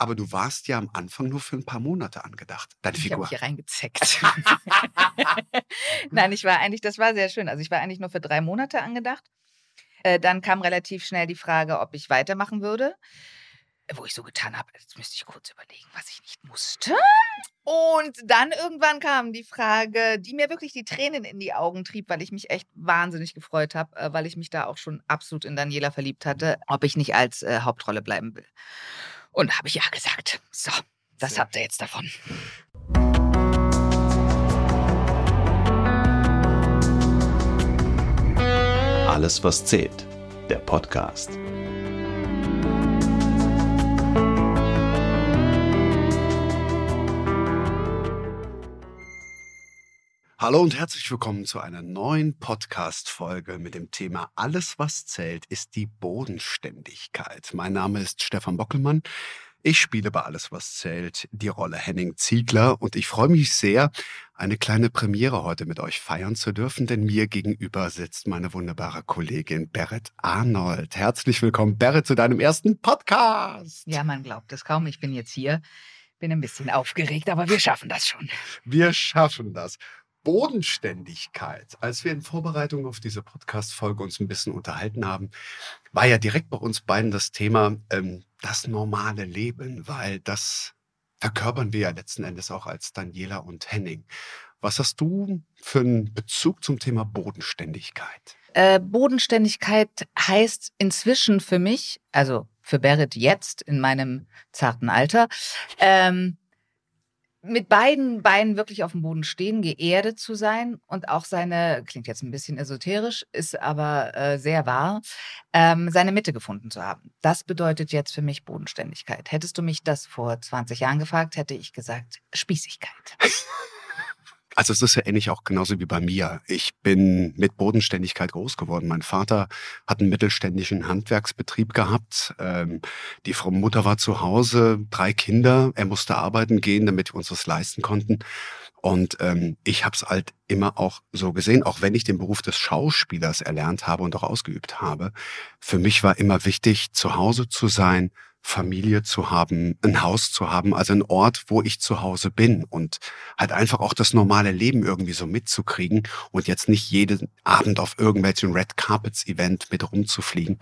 Aber du warst ja am Anfang nur für ein paar Monate angedacht, deine Ich Figur. habe hier reingezeckt. Nein, ich war eigentlich, das war sehr schön. Also ich war eigentlich nur für drei Monate angedacht. Äh, dann kam relativ schnell die Frage, ob ich weitermachen würde. Wo ich so getan habe, jetzt müsste ich kurz überlegen, was ich nicht musste. Und dann irgendwann kam die Frage, die mir wirklich die Tränen in die Augen trieb, weil ich mich echt wahnsinnig gefreut habe, äh, weil ich mich da auch schon absolut in Daniela verliebt hatte, ob ich nicht als äh, Hauptrolle bleiben will. Und da habe ich ja gesagt. So, das Sehr habt ihr jetzt davon. Alles, was zählt. Der Podcast. Hallo und herzlich willkommen zu einer neuen Podcast-Folge mit dem Thema Alles, was zählt, ist die Bodenständigkeit. Mein Name ist Stefan Bockelmann. Ich spiele bei Alles, was zählt die Rolle Henning Ziegler und ich freue mich sehr, eine kleine Premiere heute mit euch feiern zu dürfen, denn mir gegenüber sitzt meine wunderbare Kollegin Berit Arnold. Herzlich willkommen, Berit, zu deinem ersten Podcast. Ja, man glaubt es kaum. Ich bin jetzt hier, bin ein bisschen aufgeregt, aber wir schaffen das schon. Wir schaffen das. Bodenständigkeit. Als wir in Vorbereitung auf diese Podcast-Folge uns ein bisschen unterhalten haben, war ja direkt bei uns beiden das Thema ähm, das normale Leben, weil das verkörpern wir ja letzten Endes auch als Daniela und Henning. Was hast du für einen Bezug zum Thema Bodenständigkeit? Äh, Bodenständigkeit heißt inzwischen für mich, also für Berit jetzt in meinem zarten Alter, ähm, mit beiden Beinen wirklich auf dem Boden stehen, geerdet zu sein und auch seine, klingt jetzt ein bisschen esoterisch, ist aber äh, sehr wahr, ähm, seine Mitte gefunden zu haben. Das bedeutet jetzt für mich Bodenständigkeit. Hättest du mich das vor 20 Jahren gefragt, hätte ich gesagt Spießigkeit. Also es ist ja ähnlich auch genauso wie bei mir. Ich bin mit Bodenständigkeit groß geworden. Mein Vater hat einen mittelständischen Handwerksbetrieb gehabt. Ähm, die Frau Mutter war zu Hause, drei Kinder. Er musste arbeiten gehen, damit wir uns das leisten konnten. Und ähm, ich habe es halt immer auch so gesehen, auch wenn ich den Beruf des Schauspielers erlernt habe und auch ausgeübt habe. Für mich war immer wichtig, zu Hause zu sein, Familie zu haben, ein Haus zu haben, also ein Ort, wo ich zu Hause bin und halt einfach auch das normale Leben irgendwie so mitzukriegen und jetzt nicht jeden Abend auf irgendwelchen Red Carpets Event mit rumzufliegen.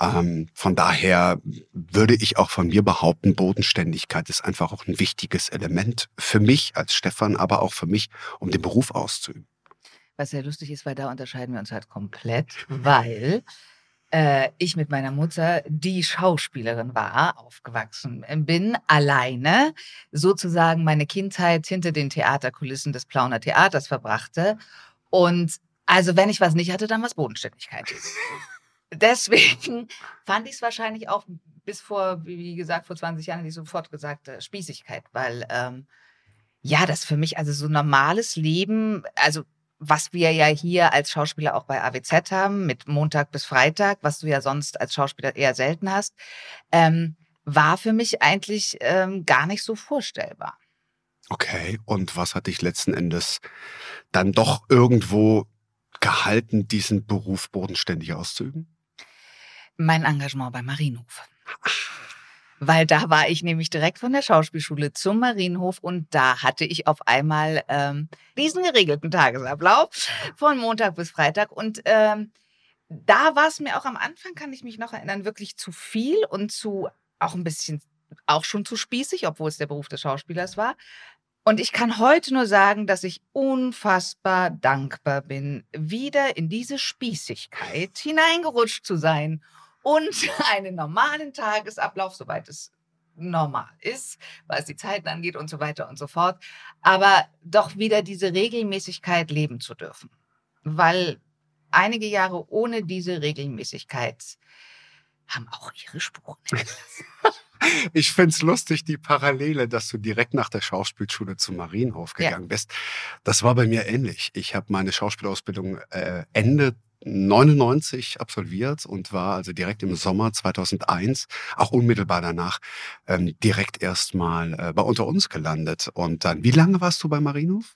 Ähm, von daher würde ich auch von mir behaupten, Bodenständigkeit ist einfach auch ein wichtiges Element für mich als Stefan, aber auch für mich, um den Beruf auszuüben. Was sehr lustig ist, weil da unterscheiden wir uns halt komplett, weil äh, ich mit meiner Mutter, die Schauspielerin war, aufgewachsen bin, alleine sozusagen meine Kindheit hinter den Theaterkulissen des Plauner Theaters verbrachte. Und also wenn ich was nicht hatte, dann was Bodenständigkeit. Deswegen fand ich es wahrscheinlich auch bis vor, wie gesagt, vor 20 Jahren hätte ich sofort gesagt, äh, Spießigkeit, weil ähm, ja, das für mich, also so normales Leben, also was wir ja hier als Schauspieler auch bei AWZ haben, mit Montag bis Freitag, was du ja sonst als Schauspieler eher selten hast, ähm, war für mich eigentlich ähm, gar nicht so vorstellbar. Okay, und was hat dich letzten Endes dann doch irgendwo gehalten, diesen Beruf bodenständig auszuüben? Mein Engagement beim Marienhof. Weil da war ich nämlich direkt von der Schauspielschule zum Marienhof und da hatte ich auf einmal ähm, diesen geregelten Tagesablauf von Montag bis Freitag. Und ähm, da war es mir auch am Anfang, kann ich mich noch erinnern, wirklich zu viel und zu auch ein bisschen, auch schon zu spießig, obwohl es der Beruf des Schauspielers war. Und ich kann heute nur sagen, dass ich unfassbar dankbar bin, wieder in diese Spießigkeit hineingerutscht zu sein und einen normalen Tagesablauf, soweit es normal ist, was die Zeiten angeht und so weiter und so fort, aber doch wieder diese Regelmäßigkeit leben zu dürfen. Weil einige Jahre ohne diese Regelmäßigkeit haben auch ihre Spuren hinterlassen. Ich find's lustig, die Parallele, dass du direkt nach der Schauspielschule zum Marienhof Ja. gegangen bist. Das war bei mir ähnlich. Ich habe meine Schauspielausbildung äh, Ende 99 absolviert und war also direkt im Sommer 2001, auch unmittelbar danach, ähm, direkt erstmal äh, bei Unter uns gelandet. Und dann, wie lange warst du bei Marienhof?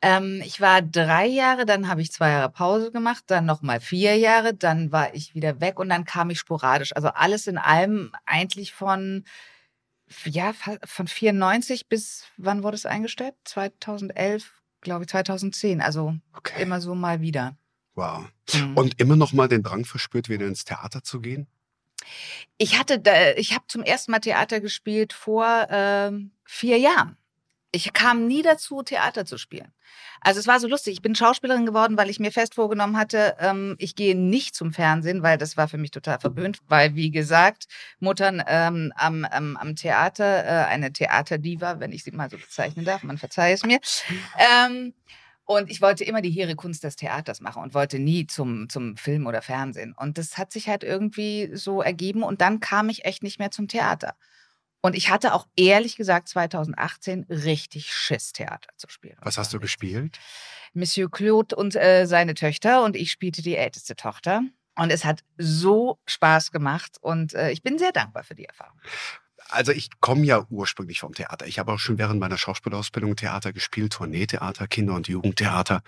Ähm, ich war drei Jahre, dann habe ich zwei Jahre Pause gemacht, dann nochmal vier Jahre, dann war ich wieder weg und dann kam ich sporadisch. Also alles in allem eigentlich von ja, von 94 bis, wann wurde es eingestellt? 2011, glaube ich, 2010. Also okay. immer so mal wieder. Wow. Mhm. Und immer noch mal den Drang verspürt, wieder ins Theater zu gehen? Ich hatte, ich habe zum ersten Mal Theater gespielt vor ähm, vier Jahren. Ich kam nie dazu, Theater zu spielen. Also es war so lustig. Ich bin Schauspielerin geworden, weil ich mir fest vorgenommen hatte, ähm, ich gehe nicht zum Fernsehen, weil das war für mich total verböhnt. Weil, wie gesagt, Muttern ähm, am, am, am Theater, äh, eine Theaterdiva, wenn ich sie mal so bezeichnen darf, man verzeihe es mir. Ähm, und ich wollte immer die hehre Kunst des Theaters machen und wollte nie zum, zum Film oder Fernsehen. Und das hat sich halt irgendwie so ergeben. Und dann kam ich echt nicht mehr zum Theater. Und ich hatte auch ehrlich gesagt 2018 richtig Schiss, Theater zu spielen. Was hast du gespielt? Monsieur Claude und äh, seine Töchter und ich spielte die älteste Tochter. Und es hat so Spaß gemacht und äh, ich bin sehr dankbar für die Erfahrung. Also ich komme ja ursprünglich vom Theater. Ich habe auch schon während meiner Schauspielausbildung Theater gespielt, Tourneetheater, Kinder- und Jugendtheater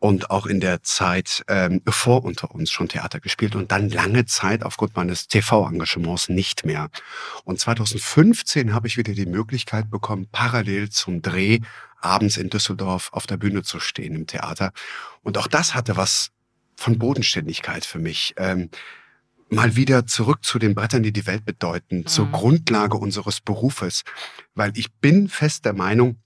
und auch in der Zeit ähm, vor unter uns schon Theater gespielt und dann lange Zeit aufgrund meines TV-Engagements nicht mehr. Und 2015 habe ich wieder die Möglichkeit bekommen, parallel zum Dreh abends in Düsseldorf auf der Bühne zu stehen im Theater. Und auch das hatte was von Bodenständigkeit für mich. Ähm, mal wieder zurück zu den Brettern, die die Welt bedeuten, mhm. zur Grundlage unseres Berufes. Weil ich bin fest der Meinung,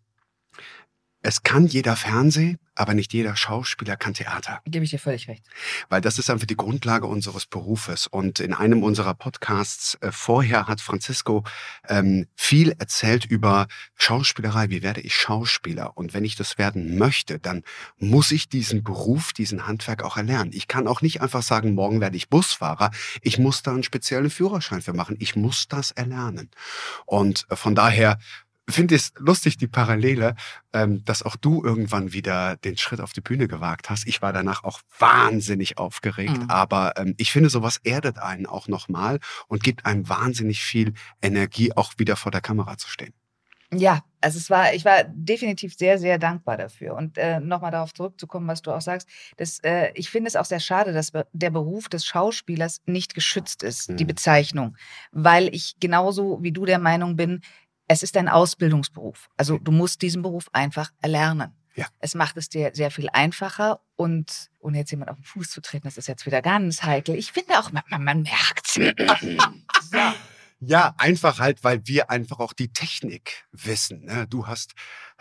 es kann jeder Fernseh, aber nicht jeder Schauspieler kann Theater. Gebe ich dir völlig recht. Weil das ist einfach die Grundlage unseres Berufes. Und in einem unserer Podcasts äh, vorher hat Francisco ähm, viel erzählt über Schauspielerei. Wie werde ich Schauspieler? Und wenn ich das werden möchte, dann muss ich diesen Beruf, diesen Handwerk auch erlernen. Ich kann auch nicht einfach sagen, morgen werde ich Busfahrer. Ich muss da einen speziellen Führerschein für machen. Ich muss das erlernen. Und äh, von daher finde es lustig, die Parallele, ähm, dass auch du irgendwann wieder den Schritt auf die Bühne gewagt hast. Ich war danach auch wahnsinnig aufgeregt, mhm. aber ähm, ich finde, sowas erdet einen auch nochmal und gibt einem wahnsinnig viel Energie, auch wieder vor der Kamera zu stehen. Ja, also es war, ich war definitiv sehr, sehr dankbar dafür. Und äh, nochmal darauf zurückzukommen, was du auch sagst, das, äh, ich finde es auch sehr schade, dass der Beruf des Schauspielers nicht geschützt ist, mhm. die Bezeichnung. Weil ich genauso wie du der Meinung bin, es ist ein Ausbildungsberuf. Also du musst diesen Beruf einfach erlernen. Ja. Es macht es dir sehr viel einfacher und ohne jetzt jemand auf den Fuß zu treten, das ist jetzt wieder ganz heikel. Ich finde auch, man, man merkt es. Ja, einfach halt, weil wir einfach auch die Technik wissen. Ne? Du hast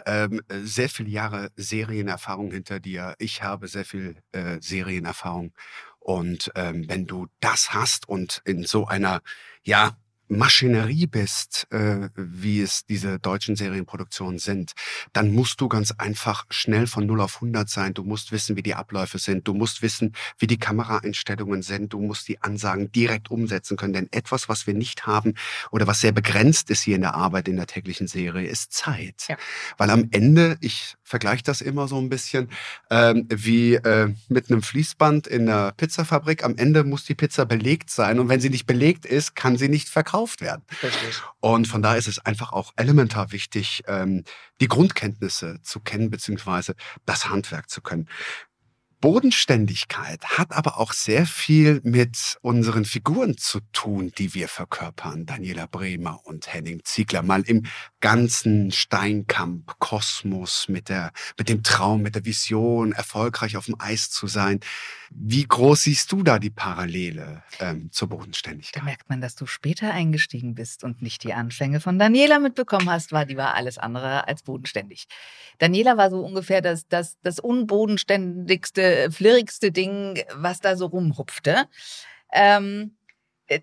ähm, sehr viele Jahre Serienerfahrung hinter dir. Ich habe sehr viel äh, Serienerfahrung. Und ähm, wenn du das hast und in so einer, ja, Maschinerie bist, äh, wie es diese deutschen Serienproduktionen sind, dann musst du ganz einfach schnell von 0 auf 100 sein. Du musst wissen, wie die Abläufe sind. Du musst wissen, wie die Kameraeinstellungen sind. Du musst die Ansagen direkt umsetzen können. Denn etwas, was wir nicht haben oder was sehr begrenzt ist hier in der Arbeit in der täglichen Serie, ist Zeit. Ja. Weil am Ende, ich vergleiche das immer so ein bisschen ähm, wie äh, mit einem Fließband in einer Pizzafabrik. Am Ende muss die Pizza belegt sein. Und wenn sie nicht belegt ist, kann sie nicht verkauft verkauft werden. Richtig. Und von daher ist es einfach auch elementar wichtig, ähm, die Grundkenntnisse zu kennen, beziehungsweise das Handwerk zu können. Bodenständigkeit hat aber auch sehr viel mit unseren Figuren zu tun, die wir verkörpern. Daniela Bremer und Henning Ziegler. Mal im ganzen Steinkamp, Kosmos, mit der, mit dem Traum, mit der Vision, erfolgreich auf dem Eis zu sein. Wie groß siehst du da die Parallele ähm, zur Bodenständigkeit? Da merkt man, dass du später eingestiegen bist und nicht die Anfänge von Daniela mitbekommen hast, war die war alles andere als bodenständig. Daniela war so ungefähr das, das, das unbodenständigste, flirrigste Ding, was da so rumhupfte. Ähm,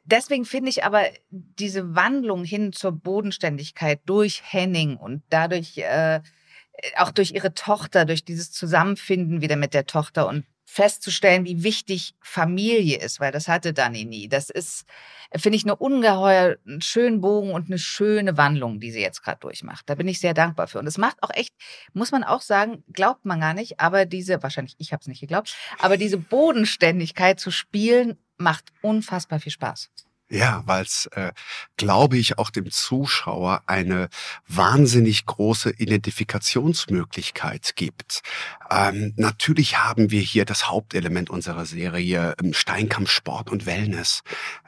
deswegen finde ich aber diese Wandlung hin zur Bodenständigkeit durch Henning und dadurch äh, auch durch ihre Tochter, durch dieses Zusammenfinden wieder mit der Tochter und festzustellen, wie wichtig Familie ist, weil das hatte Dani nie. Das ist, finde ich, eine ungeheuer einen schönen Bogen und eine schöne Wandlung, die sie jetzt gerade durchmacht. Da bin ich sehr dankbar für. Und es macht auch echt, muss man auch sagen, glaubt man gar nicht, aber diese, wahrscheinlich, ich habe es nicht geglaubt, aber diese Bodenständigkeit zu spielen, macht unfassbar viel Spaß. Ja, weil es, äh, glaube ich, auch dem Zuschauer eine wahnsinnig große Identifikationsmöglichkeit gibt. Ähm, natürlich haben wir hier das Hauptelement unserer Serie, ähm, Steinkampf, Sport und Wellness.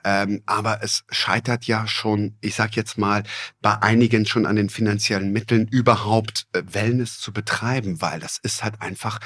Ähm, aber es scheitert ja schon, ich sag jetzt mal, bei einigen schon an den finanziellen Mitteln überhaupt äh, Wellness zu betreiben, weil das ist halt einfach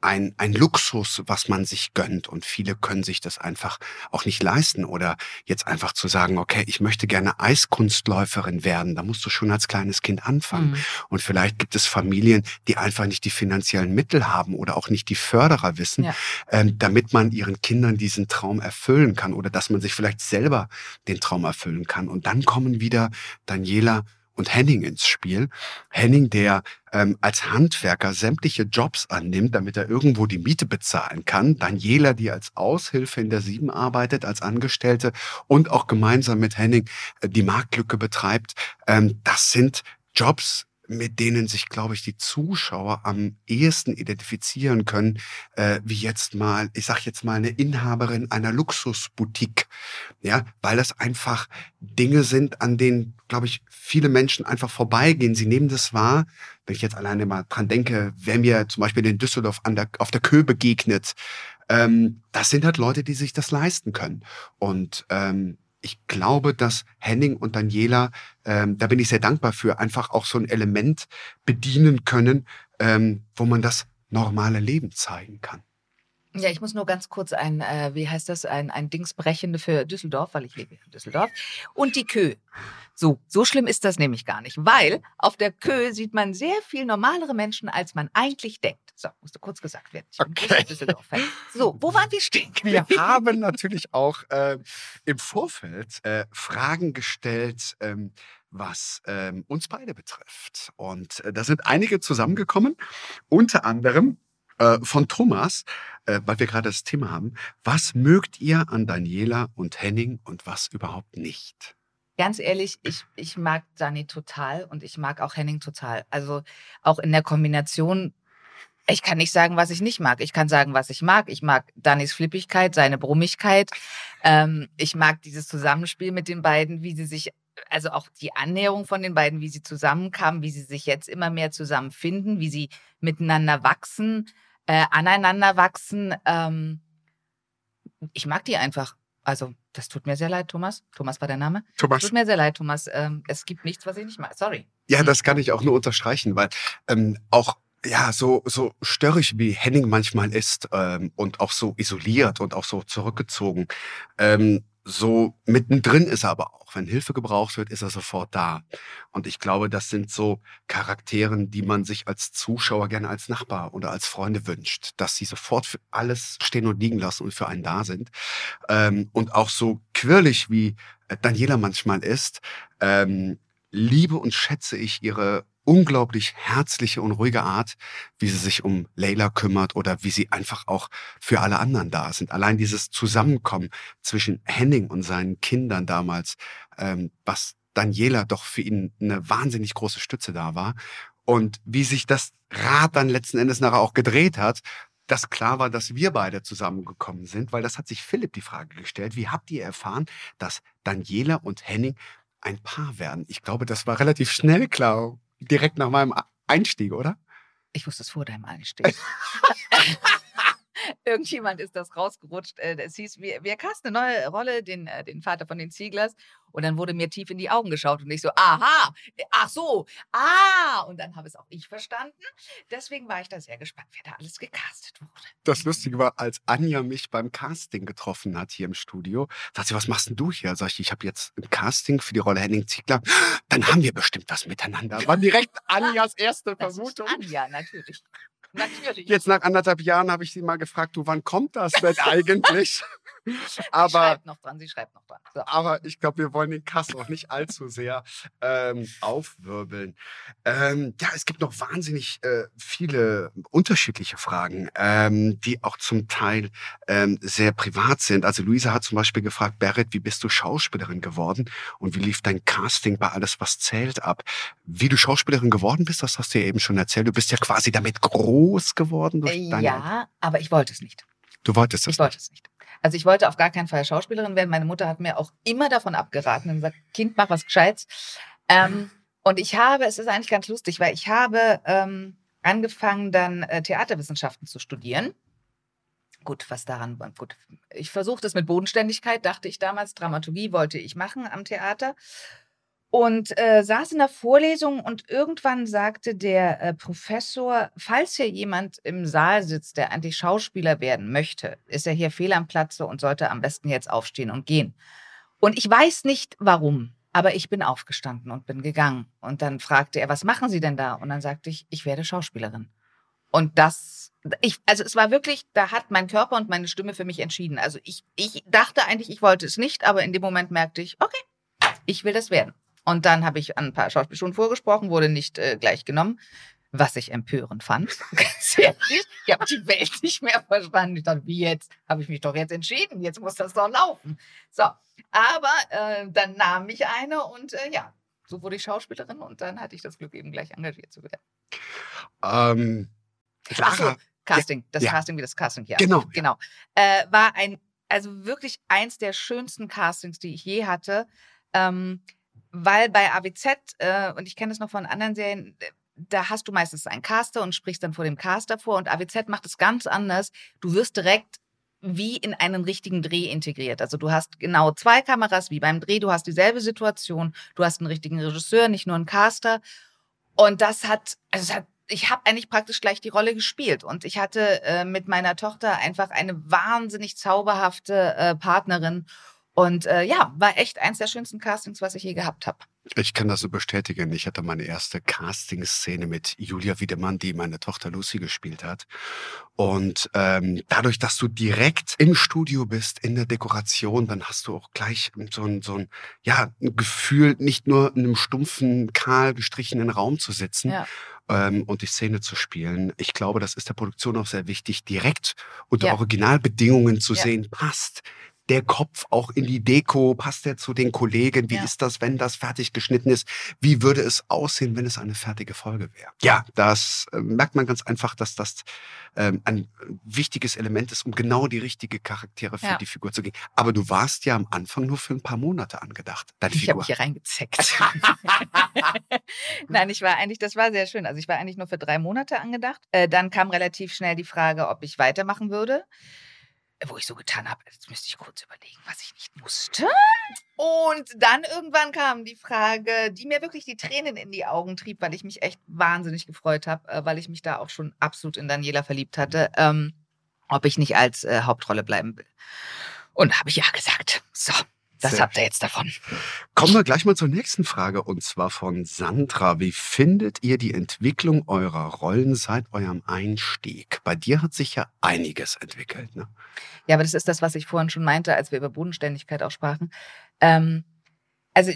ein, ein Luxus, was man sich gönnt. Und viele können sich das einfach auch nicht leisten. Oder jetzt einfach zu sagen, okay, ich möchte gerne Eiskunstläuferin werden. Da musst du schon als kleines Kind anfangen. Mhm. Und vielleicht gibt es Familien, die einfach nicht die finanziellen Mittel haben oder auch nicht die Förderer wissen, ja. ähm, damit man ihren Kindern diesen Traum erfüllen kann oder dass man sich vielleicht selber den Traum erfüllen kann. Und dann kommen wieder Daniela und Henning ins Spiel. Henning, der ähm, als Handwerker sämtliche Jobs annimmt, damit er irgendwo die Miete bezahlen kann. Daniela, die als Aushilfe in der Sieben arbeitet, als Angestellte und auch gemeinsam mit Henning äh, die Marktlücke betreibt. Ähm, das sind Jobs, mit denen sich, glaube ich, die Zuschauer am ehesten identifizieren können, äh, wie jetzt mal, ich sag jetzt mal, eine Inhaberin einer Luxusboutique. Ja, weil das einfach Dinge sind, an denen, glaube ich, viele Menschen einfach vorbeigehen. Sie nehmen das wahr. Wenn ich jetzt alleine mal dran denke, wer mir zum Beispiel in Düsseldorf an der, auf der Kö begegnet, ähm, das sind halt Leute, die sich das leisten können. Und ähm, ich glaube, dass Henning und Daniela, ähm, da bin ich sehr dankbar für, einfach auch so ein Element bedienen können, ähm, wo man das normale Leben zeigen kann. Ja, ich muss nur ganz kurz ein, äh, wie heißt das, ein, ein Dings brechende für Düsseldorf, weil ich lebe in Düsseldorf. Und die Kö. So, so schlimm ist das nämlich gar nicht, weil auf der Kö sieht man sehr viel normalere Menschen, als man eigentlich denkt. So, musste kurz gesagt werden. Ich okay. Düsseldorf. So, wo waren wir stehen? Wir haben natürlich auch äh, im Vorfeld äh, Fragen gestellt, ähm, was ähm, uns beide betrifft. Und äh, da sind einige zusammengekommen, unter anderem äh, von Thomas, äh, weil wir gerade das Thema haben. Was mögt ihr an Daniela und Henning und was überhaupt nicht? Ganz ehrlich, ich, ich mag Dani total und ich mag auch Henning total. Also auch in der Kombination ich kann nicht sagen, was ich nicht mag. Ich kann sagen, was ich mag. Ich mag Dannys Flippigkeit, seine Brummigkeit. Ähm, ich mag dieses Zusammenspiel mit den beiden, wie sie sich, also auch die Annäherung von den beiden, wie sie zusammenkamen, wie sie sich jetzt immer mehr zusammenfinden, wie sie miteinander wachsen äh, aneinander wachsen. Ähm, ich mag die einfach. Also, das tut mir sehr leid, Thomas. Thomas war der Name. Thomas. Tut mir sehr leid, Thomas. Ähm, es gibt nichts, was ich nicht mag. Sorry. Ja, das kann ich auch nur unterstreichen, weil ähm, auch ja, so, so störrig wie Henning manchmal ist ähm, und auch so isoliert und auch so zurückgezogen, ähm, so mittendrin ist er aber auch. Wenn Hilfe gebraucht wird, ist er sofort da. Und ich glaube, das sind so Charakteren, die man sich als Zuschauer gerne als Nachbar oder als Freunde wünscht, dass sie sofort für alles stehen und liegen lassen und für einen da sind. Ähm, und auch so quirlig wie äh, Daniela manchmal ist, ähm, liebe und schätze ich ihre unglaublich herzliche und ruhige Art, wie sie sich um Leila kümmert oder wie sie einfach auch für alle anderen da sind. Allein dieses Zusammenkommen zwischen Henning und seinen Kindern damals, ähm, was Daniela doch für ihn eine wahnsinnig große Stütze da war. Und wie sich das Rad dann letzten Endes nachher auch gedreht hat, dass klar war, dass wir beide zusammengekommen sind, weil das hat sich Philipp die Frage gestellt. Wie habt ihr erfahren, dass Daniela und Henning ein Paar werden? Ich glaube, das war relativ schnell klar direkt nach meinem Einstieg, oder? Ich wusste es vor deinem Einstieg. Irgendjemand ist das rausgerutscht. Äh, es hieß, wir, wir casten eine neue Rolle, den, äh, den Vater von den Zieglers. Und dann wurde mir tief in die Augen geschaut und ich so, aha, ach so, ah. Und dann habe es auch ich verstanden. Deswegen war ich da sehr gespannt, wer da alles gecastet wurde. Das Lustige war, als Anja mich beim Casting getroffen hat hier im Studio, sagt sie, was machst denn du hier? Sag ich, ich habe jetzt ein Casting für die Rolle Henning Ziegler. Dann haben wir bestimmt was miteinander. War direkt Anjas erste das Vermutung. Anja, natürlich. Natürlich. Jetzt nach anderthalb Jahren habe ich sie mal gefragt, du, wann kommt das denn eigentlich? Aber, sie schreibt noch dran, sie schreibt noch dran. So. Aber ich glaube, wir wollen den Kass auch nicht allzu sehr ähm, aufwirbeln. Ähm, ja, es gibt noch wahnsinnig äh, viele unterschiedliche Fragen, ähm, die auch zum Teil ähm, sehr privat sind. Also Luisa hat zum Beispiel gefragt, Berit, wie bist du Schauspielerin geworden und wie lief dein Casting bei Alles, was zählt ab? Wie du Schauspielerin geworden bist, das hast du ja eben schon erzählt. Du bist ja quasi damit groß geworden. Durch äh, ja, aber ich wollte es nicht. Du wolltest es Ich wollte es nicht. Also ich wollte auf gar keinen Fall Schauspielerin werden. Meine Mutter hat mir auch immer davon abgeraten und gesagt, Kind, mach was Gescheites. Ähm, und ich habe, es ist eigentlich ganz lustig, weil ich habe ähm, angefangen, dann äh, Theaterwissenschaften zu studieren. Gut, was daran, gut. Ich versuchte es mit Bodenständigkeit, dachte ich damals. Dramaturgie wollte ich machen am Theater. Und äh, saß in der Vorlesung und irgendwann sagte der äh, Professor, falls hier jemand im Saal sitzt, der eigentlich Schauspieler werden möchte, ist er hier fehl am Platze und sollte am besten jetzt aufstehen und gehen. Und ich weiß nicht warum. Aber ich bin aufgestanden und bin gegangen. Und dann fragte er, was machen Sie denn da? Und dann sagte ich, ich werde Schauspielerin. Und das, ich, also es war wirklich, da hat mein Körper und meine Stimme für mich entschieden. Also ich, ich dachte eigentlich, ich wollte es nicht, aber in dem Moment merkte ich, okay, ich will das werden. Und dann habe ich an ein paar Schauspielschulen vorgesprochen, wurde nicht äh, gleich genommen, was ich empörend fand. Ganz ehrlich, ich habe die Welt nicht mehr verstanden. Ich dachte, wie jetzt? Habe ich mich doch jetzt entschieden, jetzt muss das doch laufen. So, aber äh, dann nahm mich eine und äh, ja, so wurde ich Schauspielerin und dann hatte ich das Glück, eben gleich engagiert zu werden. Ähm, Ach so, Casting, das ja. Casting wie das Casting hier. Genau. Genau. Äh, war ein, also wirklich eins der schönsten Castings, die ich je hatte. Ähm, weil bei AWZ, äh, und ich kenne das noch von anderen Serien, äh, da hast du meistens einen Caster und sprichst dann vor dem Caster vor. Und AWZ macht es ganz anders. Du wirst direkt wie in einen richtigen Dreh integriert. Also du hast genau zwei Kameras wie beim Dreh, du hast dieselbe Situation, du hast einen richtigen Regisseur, nicht nur einen Caster. Und das hat, also es hat ich habe eigentlich praktisch gleich die Rolle gespielt und ich hatte äh, mit meiner Tochter einfach eine wahnsinnig zauberhafte äh, Partnerin und äh, ja, war echt eins der schönsten Castings, was ich je gehabt habe. Ich kann das so bestätigen. Ich hatte meine erste Casting-Szene mit Julia Wiedemann, die meine Tochter Lucy gespielt hat. Und ähm, dadurch, dass du direkt im Studio bist, in der Dekoration, dann hast du auch gleich so ein, so ein, ja, ein Gefühl, nicht nur in einem stumpfen, kahl gestrichenen Raum zu sitzen, Ja. ähm, und die Szene zu spielen. Ich glaube, das ist der Produktion auch sehr wichtig, direkt unter Ja. Originalbedingungen zu Ja. sehen, passt der Kopf auch in die Deko, passt der zu den Kollegen, wie Ja. ist das, wenn das fertig geschnitten ist, wie würde es aussehen, wenn es eine fertige Folge wäre. Ja, das äh, merkt man ganz einfach, dass das ähm, ein wichtiges Element ist, um genau die richtige Charaktere für Ja. die Figur zu gehen. Aber du warst ja am Anfang nur für ein paar Monate angedacht, deine Ich habe hier reingezeckt. Nein, ich war eigentlich, das war sehr schön. Also ich war eigentlich nur für drei Monate angedacht. Äh, dann kam relativ schnell die Frage, ob ich weitermachen würde. Wo ich so getan habe, jetzt müsste ich kurz überlegen, was ich nicht musste. Und dann irgendwann kam die Frage, die mir wirklich die Tränen in die Augen trieb, weil ich mich echt wahnsinnig gefreut habe, äh, weil ich mich da auch schon absolut in Daniela verliebt hatte, ähm, ob ich nicht als äh, Hauptrolle bleiben will. Und habe ich ja gesagt. So, das Sehr habt ihr jetzt davon. Kommen wir gleich mal zur nächsten Frage und zwar von Sandra. Wie findet ihr die Entwicklung eurer Rollen seit eurem Einstieg? Bei dir hat sich ja einiges entwickelt. Ne? Ja, aber das ist das, was ich vorhin schon meinte, als wir über Bodenständigkeit auch sprachen. Ähm, also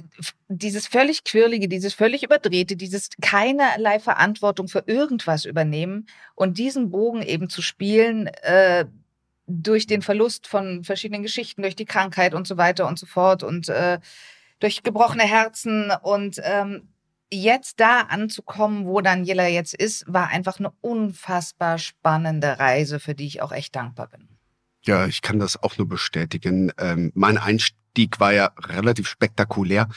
dieses völlig quirlige, dieses völlig überdrehte, dieses keinerlei Verantwortung für irgendwas übernehmen und diesen Bogen eben zu spielen äh, durch den Verlust von verschiedenen Geschichten, durch die Krankheit und so weiter und so fort und äh, durch gebrochene Herzen und ähm, jetzt da anzukommen, wo Daniela jetzt ist, war einfach eine unfassbar spannende Reise, für die ich auch echt dankbar bin. Ja, ich kann das auch nur bestätigen. Ähm, mein Einstieg war ja relativ spektakulär,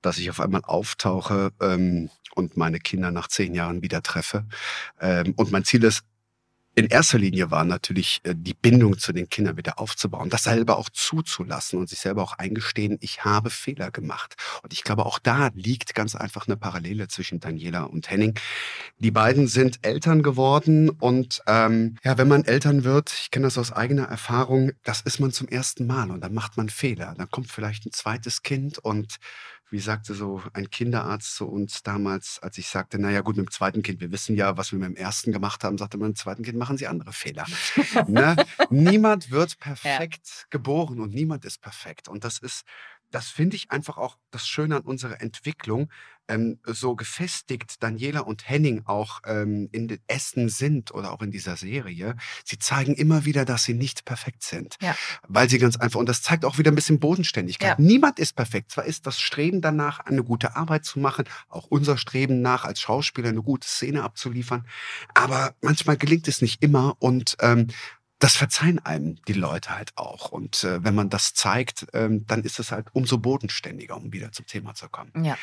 dass ich auf einmal auftauche ähm, und meine Kinder nach zehn Jahren wieder treffe. Ähm, und mein Ziel ist, in erster Linie war natürlich äh, die Bindung zu den Kindern wieder aufzubauen, das selber auch zuzulassen und sich selber auch eingestehen, ich habe Fehler gemacht. Und ich glaube, auch da liegt ganz einfach eine Parallele zwischen Daniela und Henning. Die beiden sind Eltern geworden und ähm, ja, wenn man Eltern wird, ich kenne das aus eigener Erfahrung, das ist man zum ersten Mal und dann macht man Fehler. Dann kommt vielleicht ein zweites Kind und wie sagte so ein Kinderarzt zu uns damals, als ich sagte, naja gut, mit dem zweiten Kind, wir wissen ja, was wir mit dem ersten gemacht haben, sagte man, mit dem zweiten Kind machen sie andere Fehler. ne? Niemand wird perfekt geboren und niemand ist perfekt. Und das ist, das finde ich einfach auch das Schöne an unserer Entwicklung, ähm, so gefestigt Daniela und Henning auch ähm, in Essen sind oder auch in dieser Serie. Sie zeigen immer wieder, dass sie nicht perfekt sind. Ja. Weil sie ganz einfach, und das zeigt auch wieder ein bisschen Bodenständigkeit. Ja. Niemand ist perfekt. Zwar ist das Streben danach, eine gute Arbeit zu machen, auch unser Streben nach, als Schauspieler eine gute Szene abzuliefern, aber manchmal gelingt es nicht immer und ähm, das verzeihen einem die Leute halt auch. Und äh, wenn man das zeigt, ähm, dann ist es halt umso bodenständiger, um wieder zum Thema zu kommen. Ja.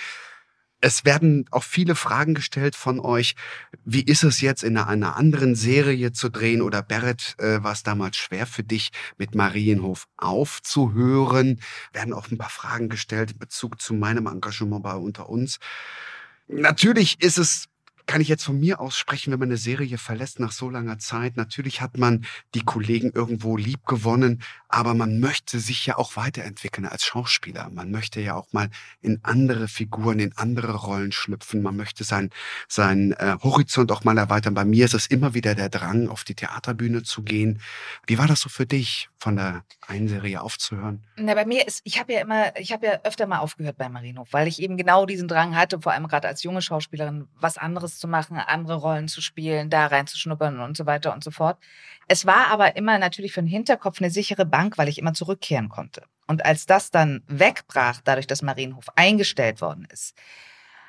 Es werden auch viele Fragen gestellt von euch. Wie ist es jetzt in einer, einer anderen Serie zu drehen? Oder Barrett, äh, war es damals schwer für dich, mit Marienhof aufzuhören? Werden auch ein paar Fragen gestellt in Bezug zu meinem Engagement bei Unter uns. Natürlich ist es kann ich jetzt von mir aus sprechen, wenn man eine Serie verlässt nach so langer Zeit. Natürlich hat man die Kollegen irgendwo lieb gewonnen, aber man möchte sich ja auch weiterentwickeln als Schauspieler. Man möchte ja auch mal in andere Figuren, in andere Rollen schlüpfen. Man möchte sein, sein äh, Horizont auch mal erweitern. Bei mir ist es immer wieder der Drang, auf die Theaterbühne zu gehen. Wie war das so für dich, von der einen Serie aufzuhören? Na, bei mir ist, ich habe ja immer, ich habe ja öfter mal aufgehört bei Marienhof, weil ich eben genau diesen Drang hatte, vor allem gerade als junge Schauspielerin, was anderes zu machen, andere Rollen zu spielen, da reinzuschnuppern und so weiter und so fort. Es war aber immer natürlich für den Hinterkopf eine sichere Bank, weil ich immer zurückkehren konnte. Und als das dann wegbrach, dadurch, dass Marienhof eingestellt worden ist,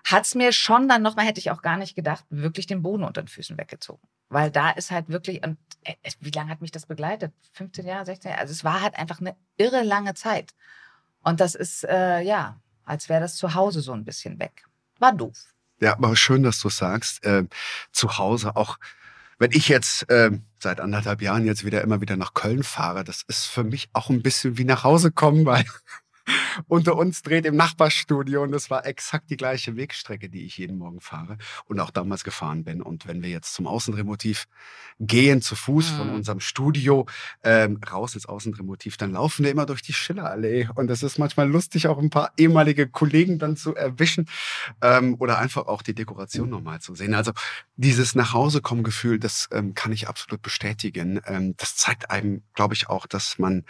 hat es mir schon dann nochmal, hätte ich auch gar nicht gedacht, wirklich den Boden unter den Füßen weggezogen. Weil da ist halt wirklich, und äh, wie lange hat mich das begleitet? 15 Jahre, 16 Jahre? Also es war halt einfach eine irre lange Zeit. Und das ist, äh, ja, als wäre das zu Hause so ein bisschen weg. War doof. Ja, aber schön, dass du sagst, äh, zu Hause auch, wenn ich jetzt äh, seit anderthalb Jahren jetzt wieder immer wieder nach Köln fahre, das ist für mich auch ein bisschen wie nach Hause kommen, weil unter uns dreht im Nachbarstudio und das war exakt die gleiche Wegstrecke, die ich jeden Morgen fahre und auch damals gefahren bin. Und wenn wir jetzt zum Außendrehmotiv gehen, zu Fuß mhm. von unserem Studio ähm, raus ins Außendrehmotiv, dann laufen wir immer durch die Schillerallee und es ist manchmal lustig, auch ein paar ehemalige Kollegen dann zu erwischen ähm, oder einfach auch die Dekoration nochmal zu sehen. Also dieses Nachhausekommen-Gefühl, das ähm, kann ich absolut bestätigen. Ähm, das zeigt einem, glaube ich, auch, dass man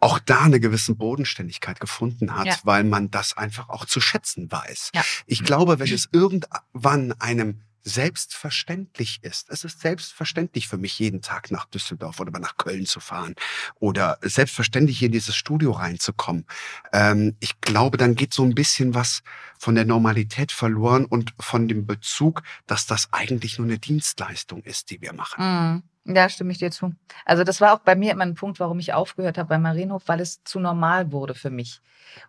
auch da eine gewisse Bodenständigkeit gefunden gefunden hat, ja. weil man das einfach auch zu schätzen weiß. Ja. Ich glaube, wenn es irgendwann einem selbstverständlich ist. Es ist selbstverständlich für mich, jeden Tag nach Düsseldorf oder nach Köln zu fahren oder selbstverständlich hier in dieses Studio reinzukommen. Ähm, ich glaube, dann geht so ein bisschen was von der Normalität verloren und von dem Bezug, dass das eigentlich nur eine Dienstleistung ist, die wir machen. Mhm. Ja, stimme ich dir zu. Also das war auch bei mir immer ein Punkt, warum ich aufgehört habe bei Marienhof, weil es zu normal wurde für mich.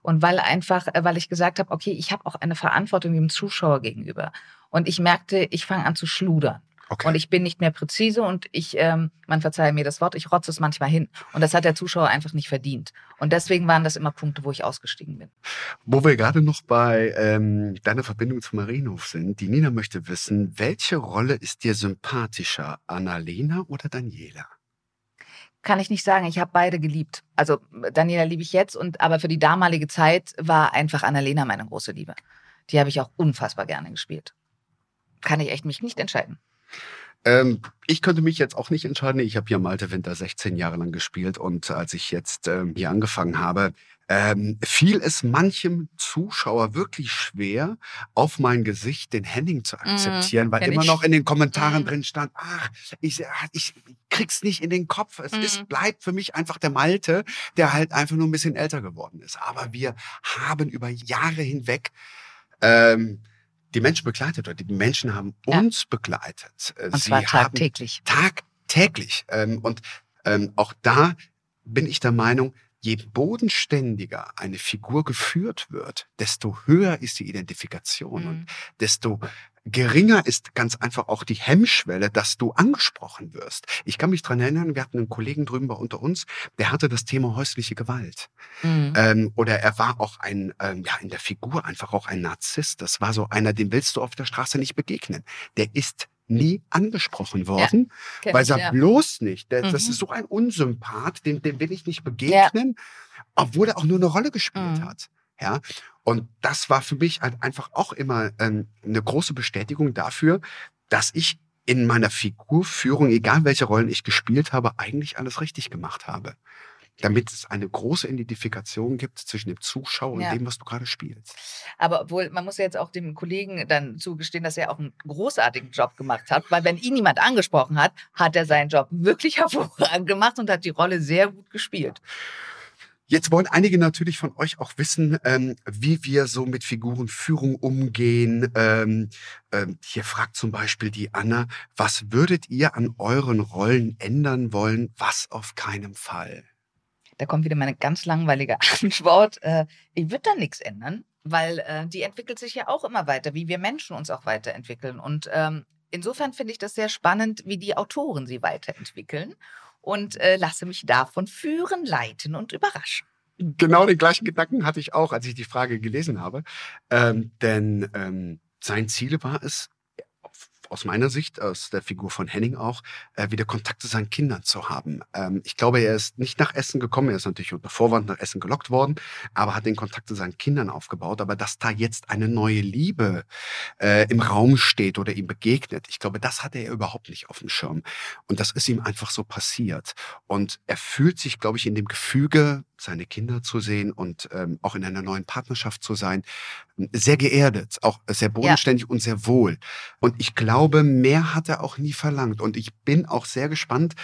Und weil einfach, äh, weil ich gesagt habe, okay, ich habe auch eine Verantwortung dem Zuschauer gegenüber. Und ich merkte, ich fange an zu schludern. Okay. Und ich bin nicht mehr präzise und ich, ähm, man verzeihe mir das Wort, ich rotze es manchmal hin. Und das hat der Zuschauer einfach nicht verdient. Und deswegen waren das immer Punkte, wo ich ausgestiegen bin. Wo wir gerade noch bei ähm, deiner Verbindung zu Marienhof sind, die Nina möchte wissen, welche Rolle ist dir sympathischer, Annalena oder Daniela? Kann ich nicht sagen. Ich habe beide geliebt. Also Daniela liebe ich jetzt, und aber für die damalige Zeit war einfach Annalena meine große Liebe. Die habe ich auch unfassbar gerne gespielt. Kann ich echt mich nicht entscheiden. Ähm, ich könnte mich jetzt auch nicht entscheiden. Ich habe hier Malte Winter 16 Jahre lang gespielt und als ich jetzt ähm, hier angefangen habe, ähm, fiel es manchem Zuschauer wirklich schwer, auf mein Gesicht den Henning zu mhm, akzeptieren, mm, weil immer noch in den Kommentaren mm. drin stand, ach, ich, ich krieg's nicht in den Kopf. Es mm. ist, bleibt für mich einfach der Malte, der halt einfach nur ein bisschen älter geworden ist. Aber wir haben über Jahre hinweg ähm, die Menschen begleitet oder die Menschen haben ja. uns begleitet. Äh, und zwar tagtäglich. Tagtäglich. Ähm, und ähm, auch da bin ich der Meinung, je bodenständiger eine Figur geführt wird, desto höher ist die Identifikation mhm. und desto geringer ist ganz einfach auch die Hemmschwelle, dass du angesprochen wirst. Ich kann mich dran erinnern, wir hatten einen Kollegen drüben bei unter uns, der hatte das Thema häusliche Gewalt. Mhm. Ähm, oder er war auch ein, ähm, ja, in der Figur einfach auch ein Narzisst. Das war so einer, dem willst du auf der Straße nicht begegnen. Der ist nie angesprochen worden, ja, weil er ja. bloß nicht. Der, mhm. Das ist so ein Unsympath, dem, dem will ich nicht begegnen, ja. obwohl er auch nur eine Rolle gespielt mhm. hat. Ja, und das war für mich halt einfach auch immer ähm, eine große Bestätigung dafür, dass ich in meiner Figurführung, egal welche Rollen ich gespielt habe, eigentlich alles richtig gemacht habe damit es eine große Identifikation gibt zwischen dem Zuschauer ja. und dem, was du gerade spielst. Aber obwohl, man muss ja jetzt auch dem Kollegen dann zugestehen, dass er auch einen großartigen Job gemacht hat, weil wenn ihn niemand angesprochen hat, hat er seinen Job wirklich hervorragend gemacht und hat die Rolle sehr gut gespielt. Jetzt wollen einige natürlich von euch auch wissen, ähm, wie wir so mit Figurenführung umgehen. Ähm, ähm, hier fragt zum Beispiel die Anna, was würdet ihr an euren Rollen ändern wollen? Was auf keinen Fall? Da kommt wieder meine ganz langweilige Antwort. Äh, ich würde da nichts ändern, weil äh, die entwickelt sich ja auch immer weiter, wie wir Menschen uns auch weiterentwickeln. Und ähm, insofern finde ich das sehr spannend, wie die Autoren sie weiterentwickeln und äh, lasse mich davon führen, leiten und überraschen. Genau den gleichen Gedanken hatte ich auch, als ich die Frage gelesen habe. Ähm, denn ähm, sein Ziel war es, aus meiner Sicht, aus der Figur von Henning auch, äh, wieder Kontakt zu seinen Kindern zu haben. Ähm, ich glaube, er ist nicht nach Essen gekommen, er ist natürlich unter Vorwand nach Essen gelockt worden, aber hat den Kontakt zu seinen Kindern aufgebaut. Aber dass da jetzt eine neue Liebe äh, im Raum steht oder ihm begegnet, ich glaube, das hatte er überhaupt nicht auf dem Schirm. Und das ist ihm einfach so passiert. Und er fühlt sich, glaube ich, in dem Gefüge seine Kinder zu sehen und ähm, auch in einer neuen Partnerschaft zu sein, sehr geerdet, auch sehr bodenständig ja. und sehr wohl. Und ich glaube, mehr hat er auch nie verlangt. Und ich bin auch sehr gespannt,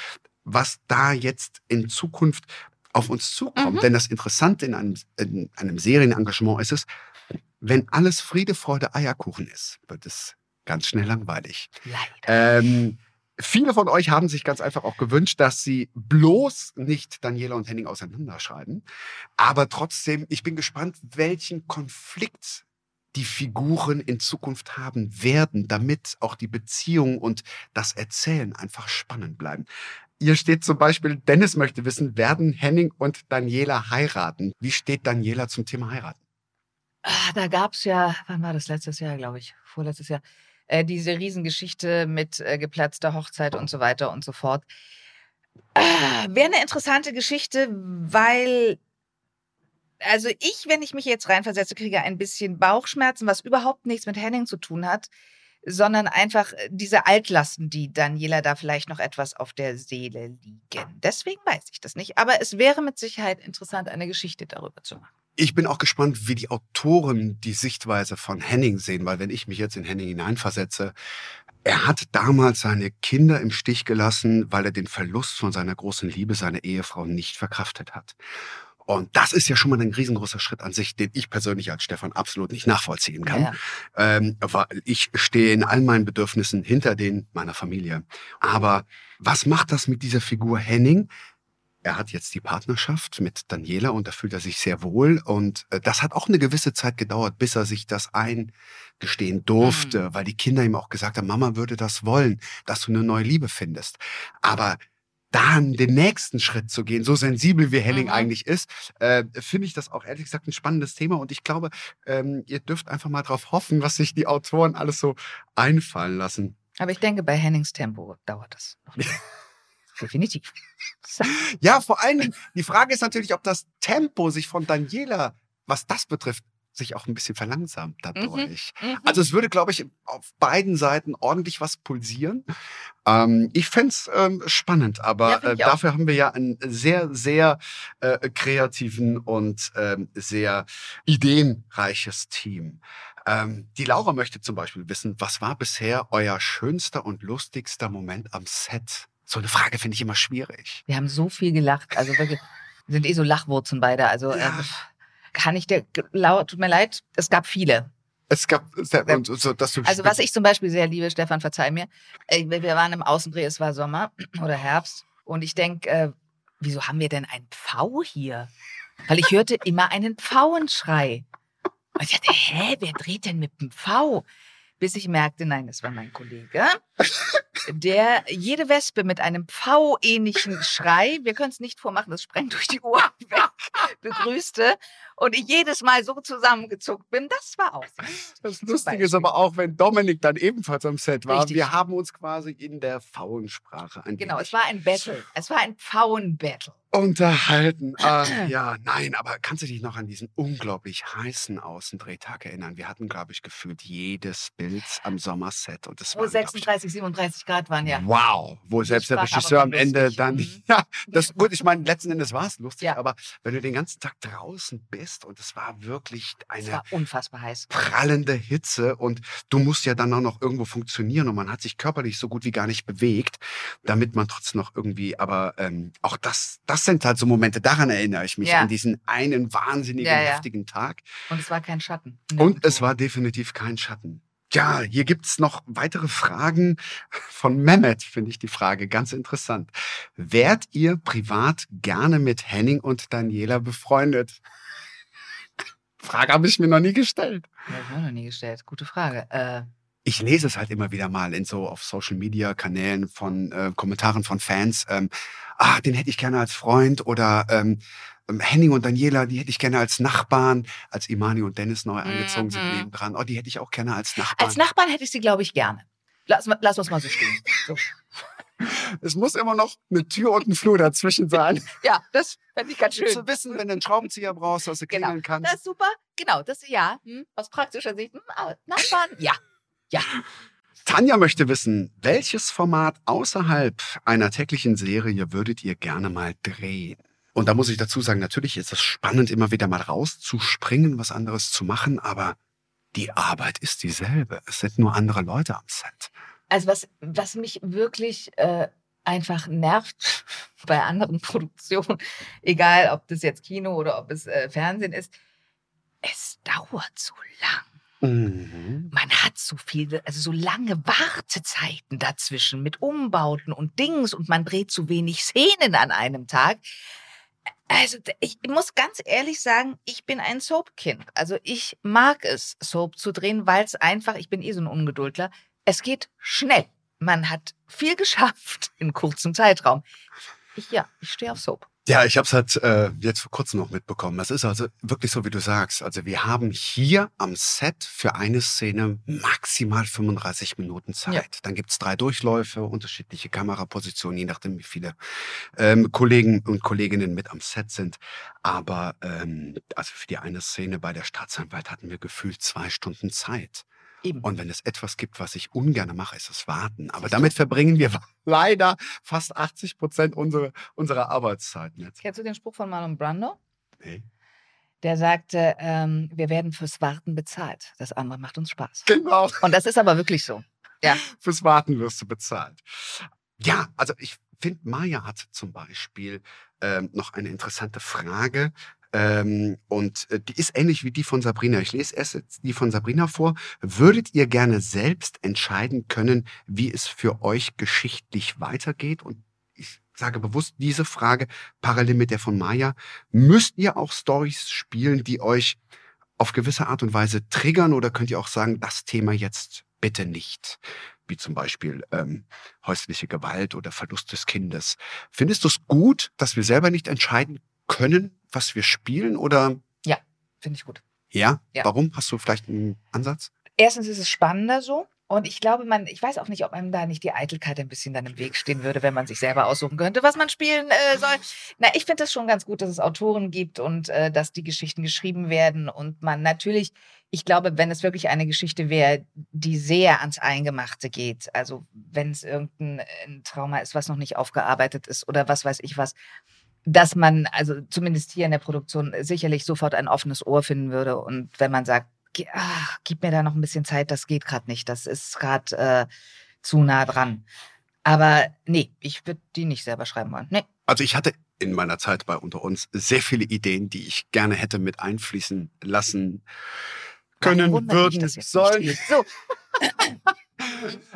was da jetzt in Zukunft auf uns zukommt. Mhm. Denn das Interessante in einem, in einem Serienengagement ist es, wenn alles Friede, Freude, Eierkuchen ist, wird es ganz schnell langweilig. Leider. Ähm, Viele von euch haben sich ganz einfach auch gewünscht, dass sie bloß nicht Daniela und Henning auseinanderschreiben. Aber trotzdem, ich bin gespannt, welchen Konflikt die Figuren in Zukunft haben werden, damit auch die Beziehung und das Erzählen einfach spannend bleiben. Hier steht zum Beispiel, Dennis möchte wissen, werden Henning und Daniela heiraten? Wie steht Daniela zum Thema heiraten? Ah, da gab es ja, wann war das letztes Jahr, glaube ich, vorletztes Jahr, äh, diese Riesengeschichte mit äh, geplatzter Hochzeit und so weiter und so fort. Äh, Wäre eine interessante Geschichte, weil also ich, wenn ich mich jetzt reinversetze, kriege ein bisschen Bauchschmerzen, was überhaupt nichts mit Henning zu tun hat, sondern einfach äh, diese Altlasten, die Daniela da vielleicht noch etwas auf der Seele liegen. Deswegen weiß ich das nicht. Aber es wäre mit Sicherheit interessant, eine Geschichte darüber zu machen. Ich bin auch gespannt, wie die Autoren die Sichtweise von Henning sehen, weil wenn ich mich jetzt in Henning hineinversetze, er hat damals seine Kinder im Stich gelassen, weil er den Verlust von seiner großen Liebe, seiner Ehefrau, nicht verkraftet hat. Und das ist ja schon mal ein riesengroßer Schritt an sich, den ich persönlich als Stefan absolut nicht nachvollziehen kann. Ja. Ähm, weil ich stehe in all meinen Bedürfnissen hinter denen meiner Familie. Aber was macht das mit dieser Figur Henning? er hat jetzt die Partnerschaft mit Daniela und da fühlt er sich sehr wohl. Und äh, das hat auch eine gewisse Zeit gedauert, bis er sich das eingestehen durfte, mhm. weil die Kinder ihm auch gesagt haben, Mama würde das wollen, dass du eine neue Liebe findest. Aber dann den nächsten Schritt zu gehen, so sensibel wie Henning mhm. eigentlich ist, äh, finde ich das auch ehrlich gesagt ein spannendes Thema. Und ich glaube, ähm, ihr dürft einfach mal drauf hoffen, was sich die Autoren alles so einfallen lassen. Aber ich denke, bei Hennings Tempo dauert das noch. Definitiv. Ja, vor allen Dingen, die Frage ist natürlich, ob das Tempo sich von Daniela, was das betrifft, sich auch ein bisschen verlangsamt dadurch. Mhm, mhm. also es würde, glaube ich, auf beiden Seiten ordentlich was pulsieren. Ähm, ich fände es ähm, spannend, aber ja, äh, dafür haben wir ja ein sehr, sehr äh, kreativen und ähm, sehr ideenreiches Team. Ähm, die Laura möchte zum Beispiel wissen, was war bisher euer schönster und lustigster Moment am Set? So eine Frage finde ich immer schwierig. Wir haben so viel gelacht. Also wirklich, wir sind eh so Lachwurzen beide. Also ja. äh, kann ich dir, tut mir leid, es gab viele. Es gab, so, dass du also was ich zum Beispiel sehr liebe, Stefan, verzeih mir, äh, wir waren im Außendreh, es war Sommer oder Herbst und ich denke, äh, wieso haben wir denn einen Pfau hier? Weil ich hörte immer einen Pfauenschrei. Und ich dachte, hä, wer dreht denn mit dem Pfau? Bis ich merkte, nein, das war mein Kollege, der jede Wespe mit einem V-ähnlichen Schrei, wir können es nicht vormachen, das sprengt durch die Ohren weg, begrüßte und ich jedes Mal so zusammengezuckt bin. Das war auch. Das Lustige ist aber auch, wenn Dominik dann ebenfalls am Set war, Richtig. wir haben uns quasi in der Pfauensprache ein Genau, es war ein Battle. Es war ein Pfauenbattle unterhalten. Äh, ja, nein, aber kannst du dich noch an diesen unglaublich heißen Außendrehtag erinnern? Wir hatten, glaube ich, gefühlt jedes Bild am Sommerset und es Wo 36, 37 Grad waren, ja. Wow, wo selbst der Regisseur am Ende dann, mhm. ja, das, gut, ich meine, letzten Endes war es lustig, ja. aber wenn du den ganzen Tag draußen bist und es war wirklich eine war unfassbar heiß. prallende Hitze und du musst ja dann auch noch irgendwo funktionieren und man hat sich körperlich so gut wie gar nicht bewegt, damit man trotzdem noch irgendwie, aber ähm, auch das, das das sind halt so Momente, daran erinnere ich mich, Ja. an diesen einen wahnsinnigen, Ja, heftigen Tag. Und es war kein Schatten. Und es war definitiv kein Schatten. Ja, hier gibt's noch weitere Fragen von Mehmet, finde ich die Frage ganz interessant. Wärt ihr privat gerne mit Henning und Daniela befreundet? Frage habe ich mir noch nie gestellt. Ja, ich noch nie gestellt. Gute Frage. Äh, Ich lese es halt immer wieder mal in so auf Social Media Kanälen von äh, Kommentaren von Fans. Ähm, ah, den hätte ich gerne als Freund oder ähm, ähm, Henning und Daniela, die hätte ich gerne als Nachbarn, als Imani und Dennis neu eingezogen sind Mhm. nebendran. Oh, die hätte ich auch gerne als Nachbarn. als Nachbarn hätte ich sie, glaube ich, gerne. Lass, lass uns mal so stehen. So. Es muss immer noch eine Tür und ein Flur dazwischen sein. Ja, das fände ich ganz schön. Zu wissen, wenn du einen Schraubenzieher brauchst, dass du Genau. klingeln kannst. Das ist super. Genau, das ja. Hm, aus praktischer Sicht. Hm, aber Nachbarn, ja. Tanja möchte wissen, welches Format außerhalb einer täglichen Serie würdet ihr gerne mal drehen? Und da muss ich dazu sagen, natürlich ist es spannend, immer wieder mal rauszuspringen, was anderes zu machen, aber die Arbeit ist dieselbe. Es sind nur andere Leute am Set. Also was, was mich wirklich äh, einfach nervt bei anderen Produktionen, egal ob das jetzt Kino oder ob es äh, Fernsehen ist, es dauert so lang. Mhm. Man hat so viele, also so lange Wartezeiten dazwischen mit Umbauten und Dings und man dreht zu wenig Szenen an einem Tag. Also ich muss ganz ehrlich sagen, ich bin ein Soap-Kind. Also ich mag es, Soap zu drehen, weil es einfach, ich bin eh so ein Ungeduldler, es geht schnell. Man hat viel geschafft in kurzem Zeitraum. Ich, ja, ich stehe auf Soap. Ja, ich habe es halt äh, jetzt vor kurzem noch mitbekommen. Es ist also wirklich so, wie du sagst. Also wir haben hier am Set für eine Szene maximal 35 Minuten Zeit. Ja. Dann gibt's drei Durchläufe, unterschiedliche Kamerapositionen, je nachdem, wie viele ähm, Kollegen und Kolleginnen mit am Set sind. Aber ähm, also für die eine Szene bei der Staatsanwalt hatten wir gefühlt zwei Stunden Zeit. Eben. Und wenn es etwas gibt, was ich ungern mache, ist es warten. Aber damit verbringen wir leider fast 80 Prozent unserer, unserer Arbeitszeiten jetzt. Kennst du den Spruch von Marlon Brando? Nee. Der sagte, ähm, wir werden fürs Warten bezahlt. Das andere macht uns Spaß. Genau. Und das ist aber wirklich so. Fürs Warten wirst du bezahlt. Ja, also ich finde, Maya hat zum Beispiel ähm, noch eine interessante Frage. Ähm, und äh, die ist ähnlich wie die von Sabrina. Ich lese erst jetzt die von Sabrina vor. Würdet ihr gerne selbst entscheiden können, wie es für euch geschichtlich weitergeht? Und ich sage bewusst diese Frage parallel mit der von Maya. Müsst ihr auch Stories spielen, die euch auf gewisse Art und Weise triggern oder könnt ihr auch sagen, das Thema jetzt bitte nicht? Wie zum Beispiel ähm, häusliche Gewalt oder Verlust des Kindes. Findest du es gut, dass wir selber nicht entscheiden können, was wir spielen oder Finde ich gut. ja? Ja. Warum? Hast du vielleicht einen Ansatz? Erstens ist es spannender so. Und ich glaube, man, ich weiß auch nicht, ob einem da nicht die Eitelkeit ein bisschen dann im Weg stehen würde, wenn man sich selber aussuchen könnte, was man spielen äh, soll. Na, ich finde das schon ganz gut, dass es Autoren gibt und äh, dass die Geschichten geschrieben werden. Und man natürlich, ich glaube, wenn es wirklich eine Geschichte wäre, die sehr ans Eingemachte geht, also wenn es irgendein ein Trauma ist, was noch nicht aufgearbeitet ist oder was weiß ich was, dass man, also zumindest hier in der Produktion, sicherlich sofort ein offenes Ohr finden würde. Und wenn man sagt, ach, gib mir da noch ein bisschen Zeit, das geht gerade nicht, das ist gerade äh, zu nah dran. Aber nee, ich würde die nicht selber schreiben wollen. Nee. Also ich hatte in meiner Zeit bei Unter uns sehr viele Ideen, die ich gerne hätte mit einfließen lassen können, würden, sollen. So,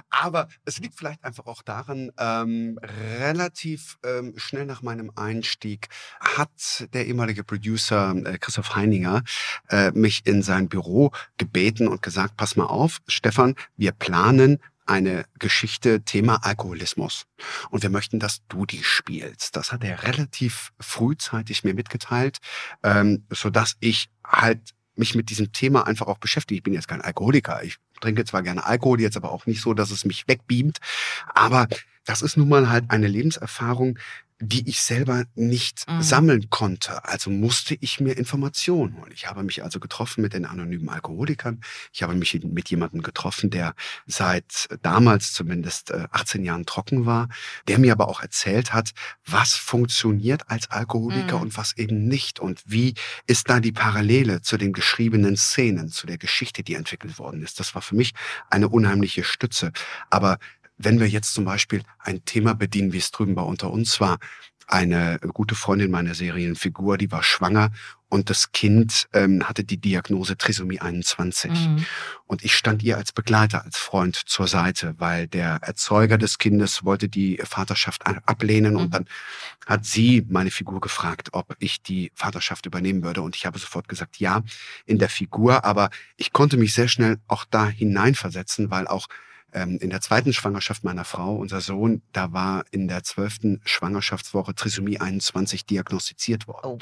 Aber es liegt vielleicht einfach auch daran, ähm, relativ ähm, schnell nach meinem Einstieg hat der ehemalige Producer äh, Christoph Heininger äh, mich in sein Büro gebeten und gesagt, pass mal auf, Stefan, wir planen eine Geschichte Thema Alkoholismus. Und wir möchten, dass du die spielst. Das hat er relativ frühzeitig mir mitgeteilt, ähm, sodass ich halt mich mit diesem Thema einfach auch beschäftige. Ich bin jetzt kein Alkoholiker. Ich trinke zwar gerne Alkohol, jetzt aber auch nicht so, dass es mich wegbeamt. Aber das ist nun mal halt eine Lebenserfahrung, die ich selber nicht Mhm. sammeln konnte. Also musste ich mir Informationen holen. Ich habe mich also getroffen mit den anonymen Alkoholikern. Ich habe mich mit jemandem getroffen, der seit damals zumindest äh, 18 Jahren trocken war, der mir aber auch erzählt hat, was funktioniert als Alkoholiker Mhm. und was eben nicht und wie ist da die Parallele zu den geschriebenen Szenen, zu der Geschichte, die entwickelt worden ist. Das war für mich eine unheimliche Stütze. Aber wenn wir jetzt zum Beispiel ein Thema bedienen, wie es drüben bei unter uns war, eine gute Freundin meiner Serienfigur, die war schwanger und das Kind ähm, hatte die Diagnose Trisomie 21. Mhm. Und ich stand ihr als Begleiter, als Freund zur Seite, weil der Erzeuger des Kindes wollte die Vaterschaft ablehnen Mhm. und dann hat sie meine Figur gefragt, ob ich die Vaterschaft übernehmen würde. Und ich habe sofort gesagt, ja, in der Figur, aber ich konnte mich sehr schnell auch da hineinversetzen, weil auch ähm, in der zweiten Schwangerschaft meiner Frau, unser Sohn, da war in der zwölften Schwangerschaftswoche Trisomie 21 diagnostiziert worden. Oh.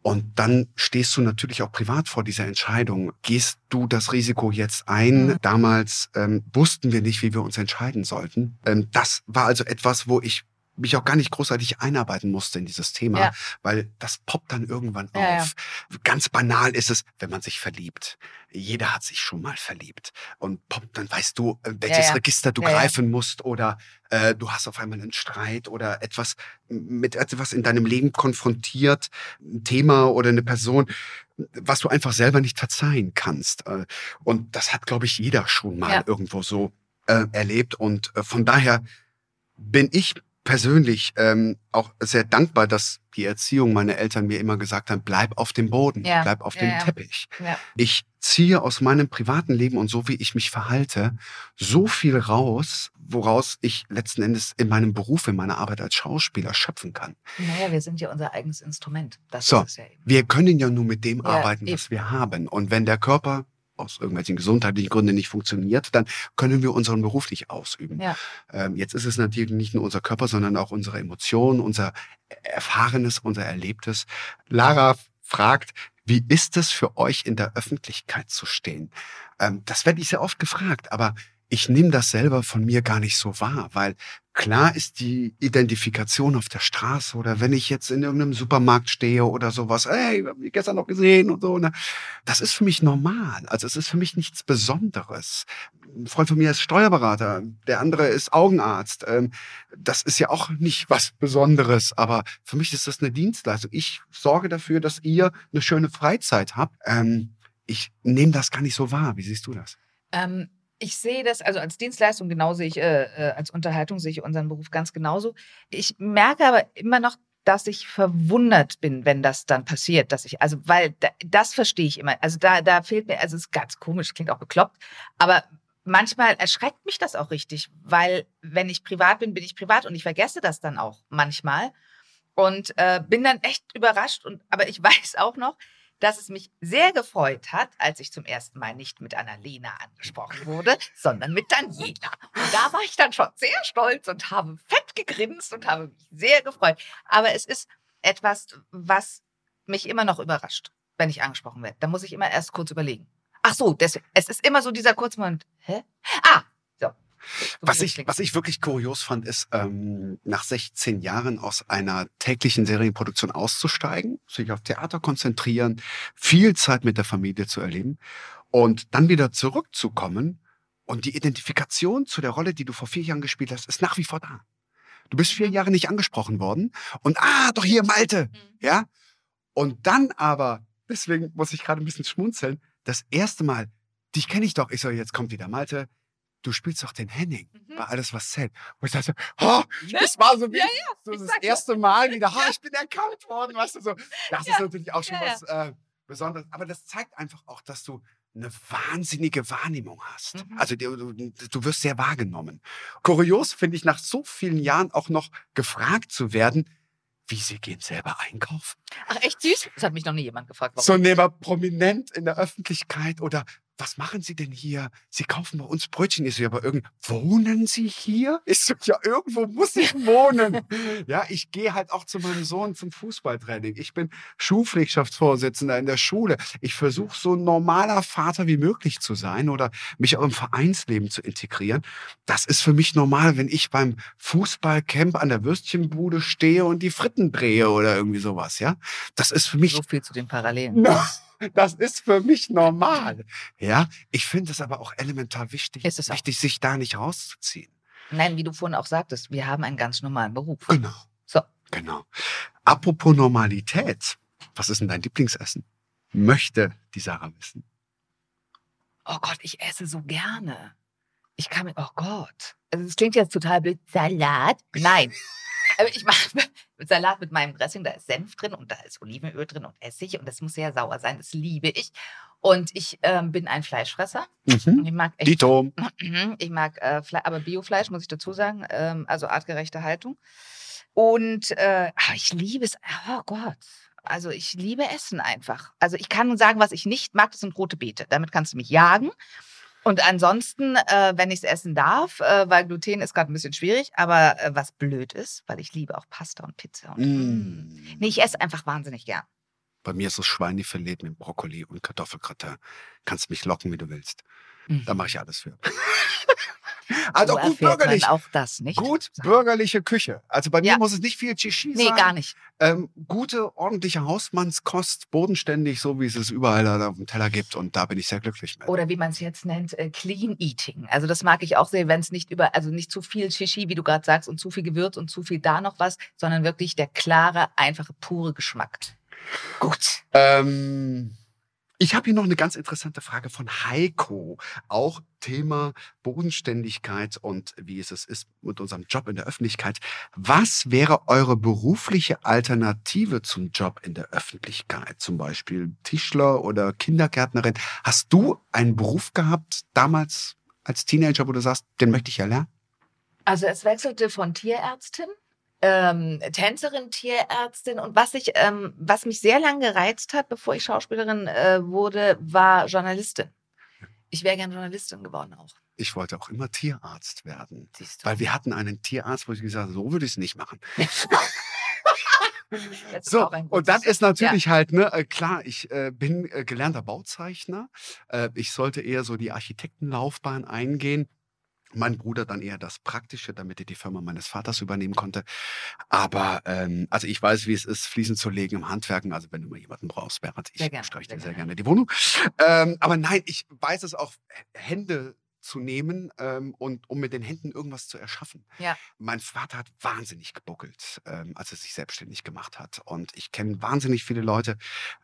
Und dann stehst du natürlich auch privat vor dieser Entscheidung. Gehst du das Risiko jetzt ein? Mhm. Damals ähm, wussten wir nicht, wie wir uns entscheiden sollten. Ähm, das war also etwas, wo ich mich auch gar nicht großartig einarbeiten musste in dieses Thema, Ja. weil das poppt dann irgendwann Ja, ja. auf. Ganz banal ist es, wenn man sich verliebt. Jeder hat sich schon mal verliebt und poppt, dann weißt du, äh, welches ja. Register du Ja, ja. greifen musst oder äh, du hast auf einmal einen Streit oder etwas mit etwas in deinem Leben konfrontiert, ein Thema oder eine Person, was du einfach selber nicht verzeihen kannst. Äh, Und das hat, glaube ich, jeder schon mal Ja. irgendwo so äh, erlebt. Und äh, von daher bin ich persönlich ähm, auch sehr dankbar, dass die Erziehung meiner Eltern mir immer gesagt haben, bleib auf dem Boden, Ja. bleib auf Ja, dem ja. Teppich. Ich ziehe aus meinem privaten Leben und so wie ich mich verhalte, so viel raus, woraus ich letzten Endes in meinem Beruf, in meiner Arbeit als Schauspieler schöpfen kann. Naja, wir sind ja unser eigenes Instrument. Das So. ist es ja eben. Wir können ja nur mit dem arbeiten, eben. was wir haben. Und wenn der Körper aus irgendwelchen gesundheitlichen Gründen nicht funktioniert, dann können wir unseren Beruf nicht ausüben. Ja. Ähm, jetzt ist es natürlich nicht nur unser Körper, sondern auch unsere Emotionen, unser Erfahrenes, unser Erlebtes. Lara fragt, wie ist es für euch in der Öffentlichkeit zu stehen? Ähm, das werde ich sehr oft gefragt, aber ich nehme das selber von mir gar nicht so wahr, weil klar ist die Identifikation auf der Straße oder wenn ich jetzt in irgendeinem Supermarkt stehe oder sowas, ey, wir haben die gestern noch gesehen und so, ne? das ist für mich normal. Also es ist für mich nichts Besonderes. Ein Freund von mir ist Steuerberater, der andere ist Augenarzt. Ähm, Das ist ja auch nicht was Besonderes, aber für mich ist das eine Dienstleistung. Ich sorge dafür, dass ihr eine schöne Freizeit habt. Ähm, Ich nehme das gar nicht so wahr. Wie siehst du das? Ähm, ich sehe das, also als Dienstleistung genau sehe ich, äh, äh, als Unterhaltung sehe ich unseren Beruf ganz genauso. Ich merke aber immer noch, dass ich verwundert bin, wenn das dann passiert, dass ich, also, weil da, das verstehe ich immer. Also da, da fehlt mir, also es ist ganz komisch, klingt auch bekloppt, aber manchmal erschreckt mich das auch richtig, weil wenn ich privat bin, bin ich privat und ich vergesse das dann auch manchmal und äh, bin dann echt überrascht und, aber ich weiß auch noch, dass es mich sehr gefreut hat, als ich zum ersten Mal nicht mit Annalena angesprochen wurde, sondern mit Daniela. Und da war ich dann schon sehr stolz und habe fett gegrinst und habe mich sehr gefreut. Aber es ist etwas, was mich immer noch überrascht, wenn ich angesprochen werde. Da muss ich immer erst kurz überlegen. Ach so, deswegen, es ist immer so dieser kurze. Hä? Ah, Was ich, was ich wirklich kurios fand, ist, ähm, nach 16 Jahren aus einer täglichen Serienproduktion auszusteigen, sich auf Theater konzentrieren, viel Zeit mit der Familie zu erleben und dann wieder zurückzukommen und die Identifikation zu der Rolle, die du vor vier Jahren gespielt hast, ist nach wie vor da. Du bist vier Jahre nicht angesprochen worden und ah, doch hier Malte, klingt. ja? Und dann aber, deswegen muss ich gerade ein bisschen schmunzeln, das erste Mal, dich kenne ich doch, ich so, jetzt kommt wieder Malte, du spielst doch den Henning Mhm. bei alles, was zählt. Und ich dachte, oh, das war so wie Ja, so ich das ja. erste Mal wieder, oh, ich bin erkannt worden, weißt du so. Das ist natürlich auch schon Ja, ja. was äh, Besonderes. Aber das zeigt einfach auch, dass du eine wahnsinnige Wahrnehmung hast. Mhm. Also du, du, wirst sehr wahrgenommen. Kurios finde ich nach so vielen Jahren auch noch gefragt zu werden, wie sie gehen selber einkaufen. Ach, echt süß? Das hat mich noch nie jemand gefragt. Warum? So nehmen prominent in der Öffentlichkeit oder was machen Sie denn hier? Sie kaufen bei uns Brötchen. Ich so, ja, aber irgend, wohnen Sie hier? Ich so, ja, irgendwo muss ich wohnen. ja, ich gehe halt auch zu meinem Sohn zum Fußballtraining. Ich bin Schulpflichtschaftsvorsitzender in der Schule. Ich versuche so ein normaler Vater wie möglich zu sein oder mich auch im Vereinsleben zu integrieren. Das ist für mich normal, wenn ich beim Fußballcamp an der Würstchenbude stehe und die Fritten drehe oder irgendwie sowas, ja. Das ist für mich so viel zu den Parallelen. Das ist für mich normal. Ja, ich finde es aber auch elementar wichtig, auch. wichtig, sich da nicht rauszuziehen. Nein, wie du vorhin auch sagtest, wir haben einen ganz normalen Beruf. Genau. So. Genau. Apropos Normalität, was ist denn dein Lieblingsessen? Möchte die Sarah wissen. Oh Gott, ich esse so gerne. Ich kann mir, oh Gott. Also es klingt jetzt total blöd. Salat? Nein. Aber ich mache, Salat mit meinem Dressing, da ist Senf drin und da ist Olivenöl drin und Essig und das muss sehr sauer sein. Das liebe ich. Und ich ähm, bin ein Fleischfresser. Mhm. Ich mag echt, Dito. ich mag äh, Fle aber Biofleisch, muss ich dazu sagen, ähm, also artgerechte Haltung. Und äh, ah, ich liebe es, oh Gott. Also ich liebe Essen einfach. Also ich kann sagen, was ich nicht mag, das sind rote Beete. Damit kannst du mich jagen. Und ansonsten, äh, wenn ich es essen darf, äh, weil Gluten ist gerade ein bisschen schwierig, aber äh, was blöd ist, weil ich liebe auch Pasta und Pizza. Und, Mm. Nee, ich esse einfach wahnsinnig gern. Bei mir ist es Schweinefilet mit Brokkoli und Kartoffelgratin. Kannst mich locken, wie du willst. Da mache ich alles für. Also so gut bürgerlich. Auch das nicht. Gut bürgerliche Küche. Also bei mir Ja. muss es nicht viel Shishi Nee, sein. gar nicht. Ähm, gute, ordentliche Hausmannskost, bodenständig, so wie es es überall auf dem Teller gibt. Und da bin ich sehr glücklich mit. Oder wie man es jetzt nennt, äh, Clean Eating. Also das mag ich auch sehr, wenn es nicht über, also nicht zu viel Shishi, wie du gerade sagst, und zu viel Gewürz und zu viel da noch was, sondern wirklich der klare, einfache, pure Geschmack. Gut. Ähm, ich habe hier noch eine ganz interessante Frage von Heiko. Auch Thema Bodenständigkeit und wie es ist mit unserem Job in der Öffentlichkeit. Was wäre eure berufliche Alternative zum Job in der Öffentlichkeit? Zum Beispiel Tischler oder Kindergärtnerin. Hast du einen Beruf gehabt damals als Teenager, wo du sagst, den möchte ich ja lernen? Also es wechselte von Tierärztin, ähm, Tänzerin, Tierärztin und was ich, ähm, was mich sehr lang gereizt hat, bevor ich Schauspielerin äh, wurde, war Journalistin. Ich wäre gern Journalistin geworden auch. Ich wollte auch immer Tierarzt werden. Siehst du. Weil wir hatten einen Tierarzt, wo ich gesagt habe, so würde ich es nicht machen. So, und dann ist natürlich halt, ne, äh, klar, ich äh, bin äh, gelernter Bauzeichner. Äh, ich sollte eher so die Architektenlaufbahn eingehen. Mein Bruder dann eher das Praktische, damit er die Firma meines Vaters übernehmen konnte. Aber ähm, also ich weiß, wie es ist, Fliesen zu legen im Handwerken. Also wenn du mal jemanden brauchst, Berat, ich streiche dir sehr gerne. gerne die Wohnung. Ähm, aber nein, ich weiß es auch, Hände zu nehmen ähm, und um mit den Händen irgendwas zu erschaffen. Ja. Mein Vater hat wahnsinnig gebuckelt, ähm, als er sich selbstständig gemacht hat. Und ich kenne wahnsinnig viele Leute,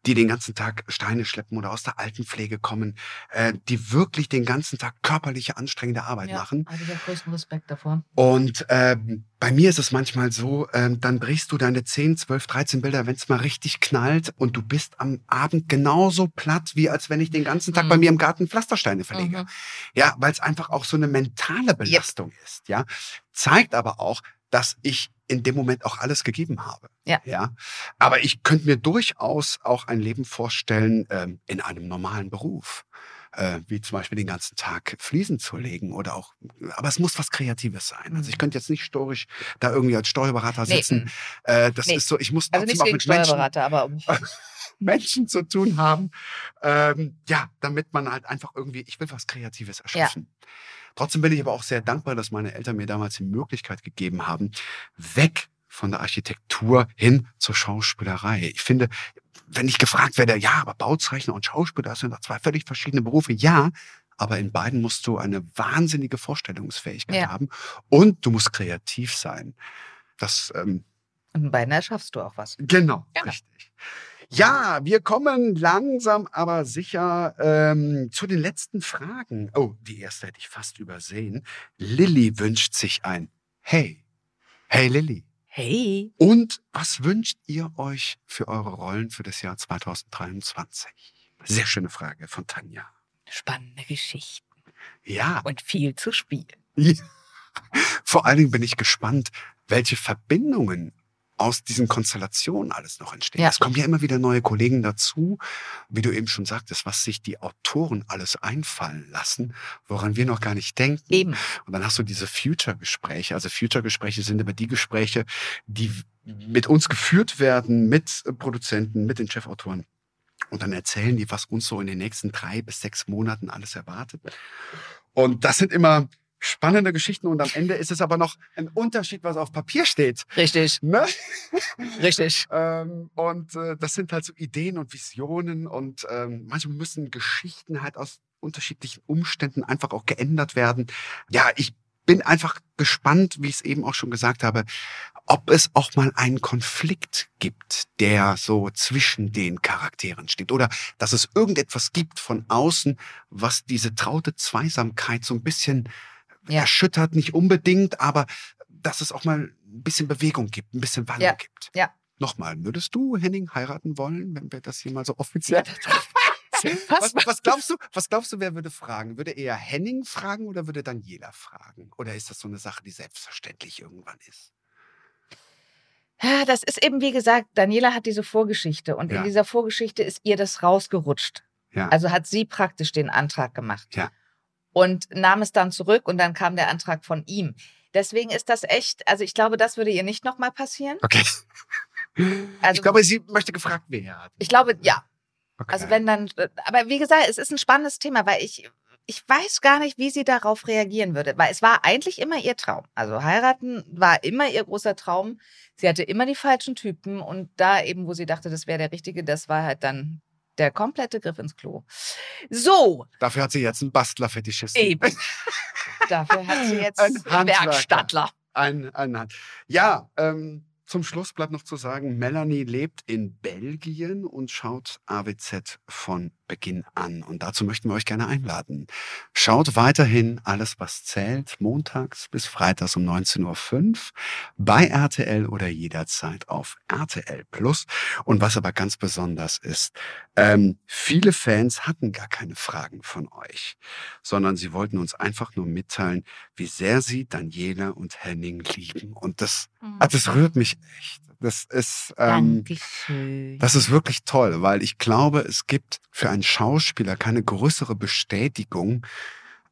die den ganzen Tag Steine schleppen oder aus der Altenpflege kommen, äh, die wirklich den ganzen Tag körperliche, anstrengende Arbeit ja, machen. Also ich habe größten Respekt davor. Und ähm, bei mir ist es manchmal so, ähm, dann drehst du deine 10, 12, 13 Bilder, wenn es mal richtig knallt und du bist am Abend genauso platt, wie als wenn ich den ganzen Tag Mhm. bei mir im Garten Pflastersteine verlege. Mhm. Ja, weil es einfach auch so eine mentale Belastung ist, ja. Zeigt aber auch, dass ich in dem Moment auch alles gegeben habe. Ja. ja. Aber ich könnte mir durchaus auch ein Leben vorstellen ähm, in einem normalen Beruf. Äh, wie zum Beispiel den ganzen Tag Fliesen zu legen oder auch, aber es muss was Kreatives sein. Also ich Mhm. könnte jetzt nicht storisch da irgendwie als Steuerberater Nee, sitzen. mm. Äh, das Nee. ist so, ich muss Also nichts auch mit Menschen, Steuerberater, aber Menschen zu tun haben. Ähm, ja, damit man halt einfach irgendwie, ich will was Kreatives erschaffen. Trotzdem bin ich aber auch sehr dankbar, dass meine Eltern mir damals die Möglichkeit gegeben haben, weg von der Architektur hin zur Schauspielerei. Ich finde, wenn ich gefragt werde, ja, aber Bauzeichner und Schauspieler das sind doch zwei völlig verschiedene Berufe. Ja, aber in beiden musst du eine wahnsinnige Vorstellungsfähigkeit Ja. haben und du musst kreativ sein. Das ähm, und in beiden erschaffst du auch was. Genau, Genau. richtig. Ja, wir kommen langsam aber sicher ähm, zu den letzten Fragen. Oh, die erste hätte ich fast übersehen. Lilly wünscht sich ein Hey. Hey Lilly. Hey. Und was wünscht ihr euch für eure Rollen für das Jahr 2023? Sehr schöne Frage von Tanja. Spannende Geschichten Ja, und viel zu spielen. vor allen Dingen bin ich gespannt, welche Verbindungen aus diesen Konstellationen alles noch entstehen. Ja. Es kommen ja immer wieder neue Kollegen dazu, wie du eben schon sagtest, was sich die Autoren alles einfallen lassen, woran wir noch gar nicht denken. Eben. Und dann hast du diese Future-Gespräche. Also Future-Gespräche sind immer die Gespräche, die mit uns geführt werden, mit Produzenten, mit den Chefautoren. Und dann erzählen die, was uns so in den nächsten drei bis sechs Monaten alles erwartet. Und das sind immer spannende Geschichten. Und am Ende ist es aber noch ein Unterschied, was auf Papier steht. Richtig, Ne? richtig. Ähm, und äh, das sind halt so Ideen und Visionen und ähm, manchmal müssen Geschichten halt aus unterschiedlichen Umständen einfach auch geändert werden. Ja, ich bin einfach gespannt, wie ich es eben auch schon gesagt habe, ob es auch mal einen Konflikt gibt, der so zwischen den Charakteren steht oder dass es irgendetwas gibt von außen, was diese traute Zweisamkeit so ein bisschen Ja. erschüttert, nicht unbedingt, aber dass es auch mal ein bisschen Bewegung gibt, ein bisschen Wandel Ja, gibt. ja. Nochmal, würdest du Henning heiraten wollen, wenn wir das hier mal so offiziell... Was? Was, glaubst du, was glaubst du, wer würde fragen? Würde eher Henning fragen oder würde Daniela fragen? Oder ist das so eine Sache, die selbstverständlich irgendwann ist? Ja, das ist eben, wie gesagt, Daniela hat diese Vorgeschichte und Ja. in dieser Vorgeschichte ist ihr das rausgerutscht. Ja. Also hat sie praktisch den Antrag gemacht. Ja. Und nahm es dann zurück und dann kam der Antrag von ihm. Deswegen ist das echt, also ich glaube, das würde ihr nicht nochmal passieren. Okay. Also ich glaube, sie möchte gefragt werden. ich glaube, ja. Okay. Also wenn dann, aber wie gesagt, es ist ein spannendes Thema, weil ich, ich weiß gar nicht, wie sie darauf reagieren würde, weil es war eigentlich immer ihr Traum. Also heiraten war immer ihr großer Traum. Sie hatte immer die falschen Typen und da eben, wo sie dachte, das wäre der richtige, das war halt dann der komplette Griff ins Klo. So, Dafür hat sie jetzt einen Bastler-Fetischisten. eben. Dafür hat sie jetzt Ein Handwerker. Werkstattler. Ein, ein Hand. Ja, ähm, zum Schluss bleibt noch zu sagen, Melanie lebt in Belgien und schaut AWZ von Beginn an. Und dazu möchten wir euch gerne einladen. Schaut weiterhin alles, was zählt, montags bis freitags um 19.05 Uhr bei RTL oder jederzeit auf RTL Plus. Und was aber ganz besonders ist, ähm, viele Fans hatten gar keine Fragen von euch, sondern sie wollten uns einfach nur mitteilen, wie sehr sie Daniela und Henning lieben. Und das, ah, das rührt mich echt. Das ist, ähm, Dankeschön. das ist wirklich toll, weil ich glaube, es gibt für einen Schauspieler keine größere Bestätigung,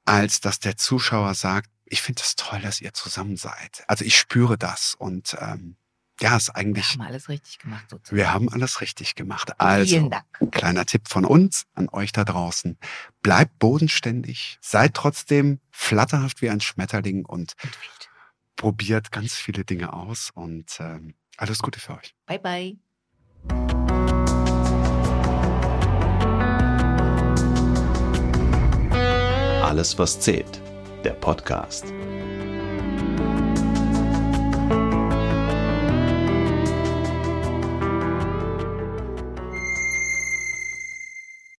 als dass der Zuschauer sagt, ich finde es toll, dass ihr zusammen seid. Also ich spüre das und ähm, ja, ist Wir eigentlich, haben alles richtig gemacht sozusagen. wir haben alles richtig gemacht. Also, Vielen Dank. kleiner Tipp von uns an euch da draußen. Bleibt bodenständig, seid trotzdem flatterhaft wie ein Schmetterling und Und probiert ganz viele Dinge aus und ähm, alles Gute für euch. Bye, bye. Alles, was zählt. Der Podcast.